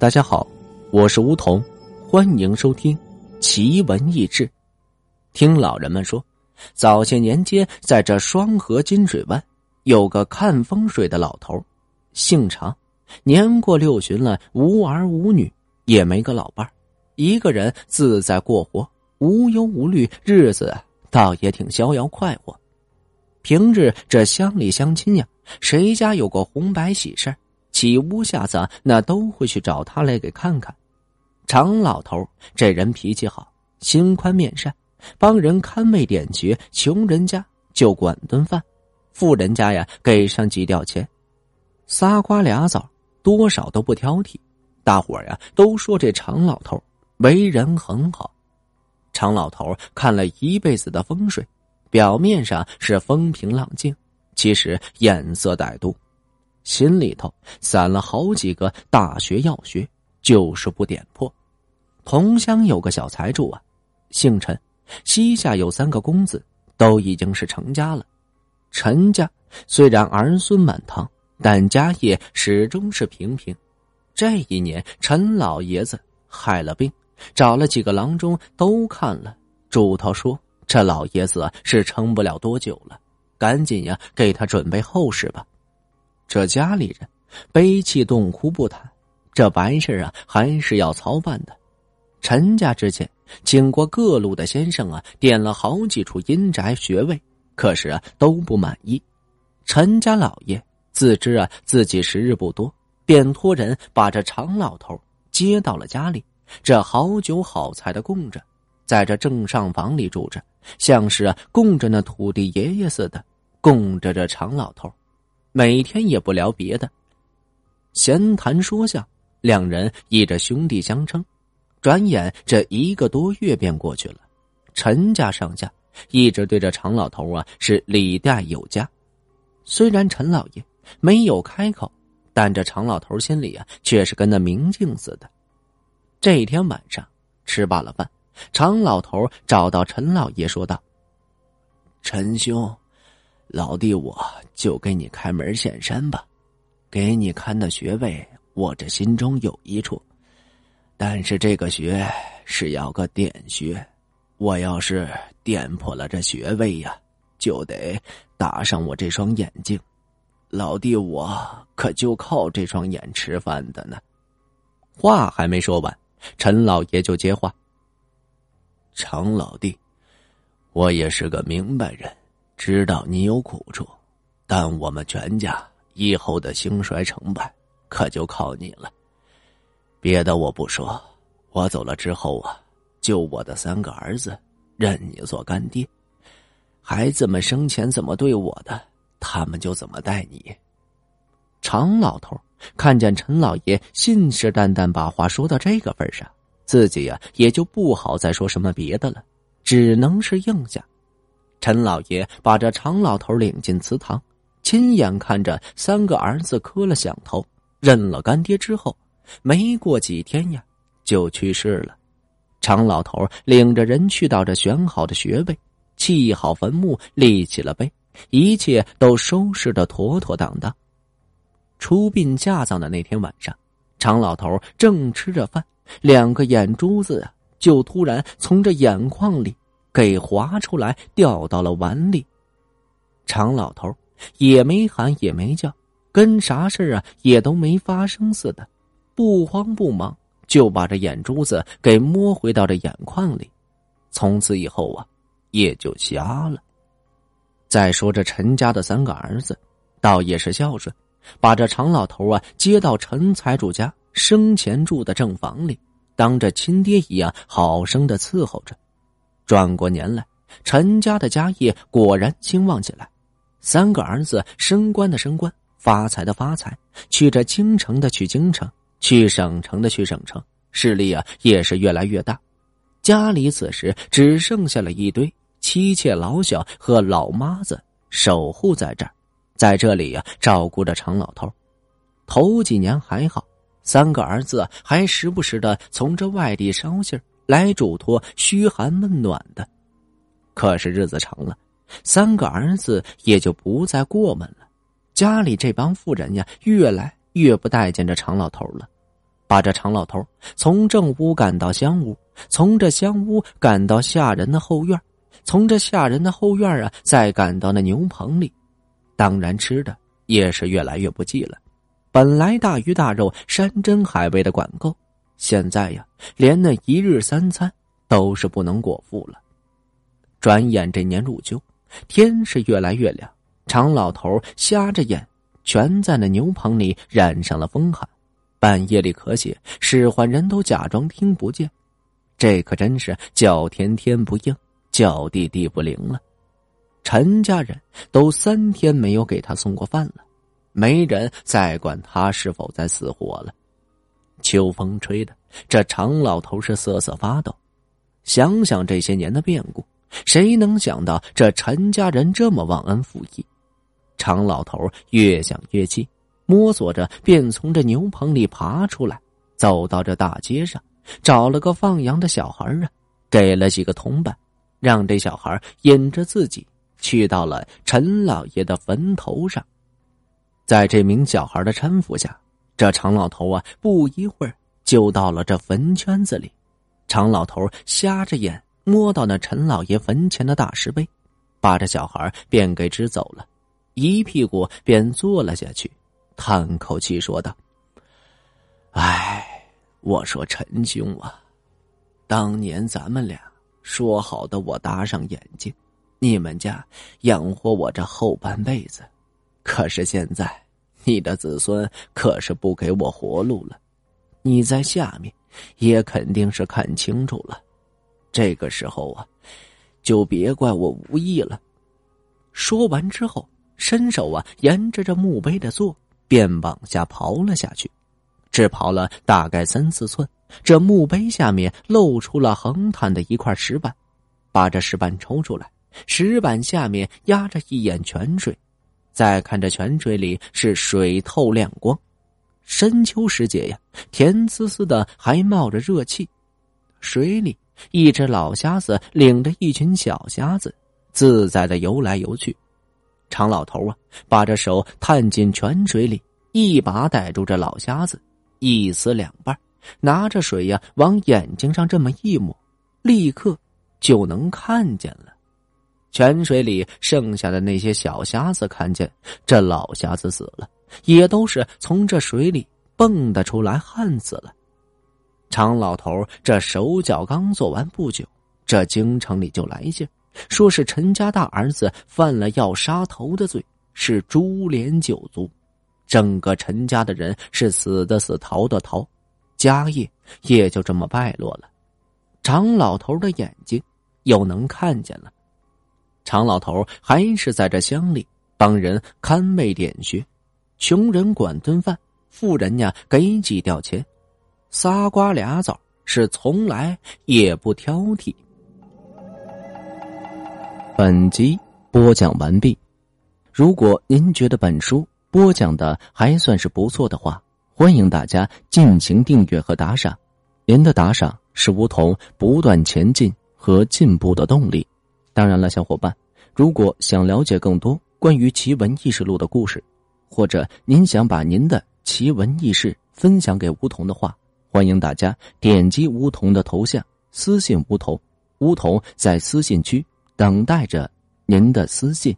大家好，我是梧桐，欢迎收听奇闻异事。听老人们说，早些年间在这双河金水湾有个看风水的老头，姓常，年过六旬了，无儿无女，也没个老伴一个人自在过活，无忧无虑，日子倒也挺逍遥快活。平日这乡里乡亲呀，谁家有个红白喜事起屋下子，那都会去找他来给看看。常老头这人脾气好，心宽面善，帮人看卫点穴，穷人家就管顿饭，富人家呀给上几吊钱，仨瓜俩枣，多少都不挑剔。大伙呀都说这常老头为人很好。常老头看了一辈子的风水，表面上是风平浪静，其实眼色歹毒。心里头散了好几个大学要学，就是不点破。同乡有个小财主啊，姓陈，膝下有三个公子，都已经是成家了。陈家虽然儿孙满堂，但家业始终是平平。这一年，陈老爷子害了病，找了几个郎中都看了，嘱托说这老爷子是撑不了多久了，赶紧呀给他准备后事吧。这家里人悲泣痛哭不谈，这白事啊还是要操办的。陈家之前请过各路的先生啊，点了好几处阴宅穴位，可是啊都不满意。陈家老爷自知啊自己时日不多，便托人把这常老头接到了家里，这好酒好菜的供着，在这正上房里住着，像是啊供着那土地爷爷似的，供着这常老头。每天也不聊别的，闲谈说笑，两人依着兄弟相称。转眼这一个多月便过去了，陈家上下一直对着常老头啊是礼待有加。虽然陈老爷没有开口，但这常老头心里啊却是跟那明镜似的。这一天晚上吃罢了饭，常老头找到陈老爷说道：“陈兄。”老弟，我就给你开门显山吧，给你看的穴位，我这心中有一处，但是这个穴是要个点穴，我要是点破了这穴位呀，就得打上我这双眼睛。老弟，我可就靠这双眼吃饭的呢。话还没说完，陈老爷就接话：“常老弟，我也是个明白人。”知道你有苦处，但我们全家以后的兴衰成败，可就靠你了。别的我不说，我走了之后啊，就我的三个儿子，认你做干爹。孩子们生前怎么对我的，他们就怎么待你。常老头看见陈老爷信誓旦旦把话说到这个份上，自己呀也就不好再说什么别的了，只能是应下。陈老爷把这常老头领进祠堂，亲眼看着三个儿子磕了响头，认了干爹之后，没过几天呀，就去世了。常老头领着人去到这选好的穴位，砌好坟墓，立起了碑，一切都收拾的妥妥当当。出殡下葬的那天晚上，常老头正吃着饭，两个眼珠子啊，就突然从这眼眶里。给划出来，掉到了碗里。常老头也没喊也没叫，跟啥事啊也都没发生似的，不慌不忙就把这眼珠子给摸回到这眼眶里。从此以后啊，也就瞎了。再说这陈家的三个儿子，倒也是孝顺，把这常老头啊接到陈财主家生前住的正房里，当着亲爹一样好生的伺候着。转过年来，陈家的家业果然兴旺起来，三个儿子升官的升官，发财的发财，去这京城的去京城，去省城的去省城，势力啊也是越来越大。家里此时只剩下了一堆妻妾老小和老妈子守护在这儿，在这里呀照顾着常老头。头几年还好，三个儿子还时不时的从这外地捎信儿。来嘱托嘘寒问暖的，可是日子长了，三个儿子也就不再过问了。家里这帮妇人呀，越来越不待见这常老头了。把这常老头从正屋赶到厢屋，从这厢屋赶到下人的后院，从这下人的后院啊，再赶到那牛棚里。当然，吃的也是越来越不济了。本来大鱼大肉、山珍海味的管够，现在呀，连那一日三餐都是不能果腹了。转眼这年入秋，天是越来越凉。常老头瞎着眼，全在那牛棚里染上了风寒。半夜里咳血，使唤人都假装听不见。这可真是叫天天不应，叫地地不灵了。陈家人都三天没有给他送过饭了，没人再管他是否在死活了。秋风吹的，这常老头是瑟瑟发抖。想想这些年的变故，谁能想到这陈家人这么忘恩负义？常老头越想越气，摸索着便从这牛棚里爬出来，走到这大街上，找了个放羊的小孩啊，给了几个铜板，让这小孩引着自己去到了陈老爷的坟头上。在这名小孩的搀扶下，这常老头啊，不一会儿就到了这坟圈子里。常老头瞎着眼摸到那陈老爷坟前的大石碑，把这小孩便给支走了。一屁股便坐了下去，叹口气说道：“哎，我说陈兄啊，当年咱们俩说好的，我搭上眼睛，你们家养活我这后半辈子。可是现在，你的子孙可是不给我活路了。你在下面，也肯定是看清楚了。这个时候啊，就别怪我无意了。”说完之后。伸手啊，沿着这墓碑的座，便往下刨了下去，只刨了大概三四寸。这墓碑下面露出了横坦的一块石板，把这石板抽出来，石板下面压着一眼泉水。再看这泉水里是水透亮光，深秋时节呀，甜滋滋的，还冒着热气。水里一只老瞎子领着一群小瞎子，自在的游来游去。常老头啊，把这手探进泉水里，一把逮住这老瞎子，一撕两半，拿着水呀往眼睛上这么一抹，立刻就能看见了。泉水里剩下的那些小瞎子看见这老瞎子死了，也都是从这水里蹦的出来，旱死了。常老头这手脚刚做完不久，这京城里就来信。说是陈家大儿子犯了要杀头的罪，是株连九族，整个陈家的人是死的死，逃的逃，家业也就这么败落了。常老头的眼睛又能看见了，常老头还是在这乡里帮人看卫点穴，穷人管顿饭，富人呀给几吊钱，仨瓜俩枣是从来也不挑剔。本集播讲完毕。如果您觉得本书播讲的还算是不错的话，欢迎大家尽情订阅和打赏。您的打赏是梧桐不断前进和进步的动力。当然了，小伙伴，如果想了解更多关于奇闻异事录的故事，或者您想把您的奇闻异事分享给梧桐的话，欢迎大家点击梧桐的头像私信梧桐，梧桐在私信区。等待着您的私信。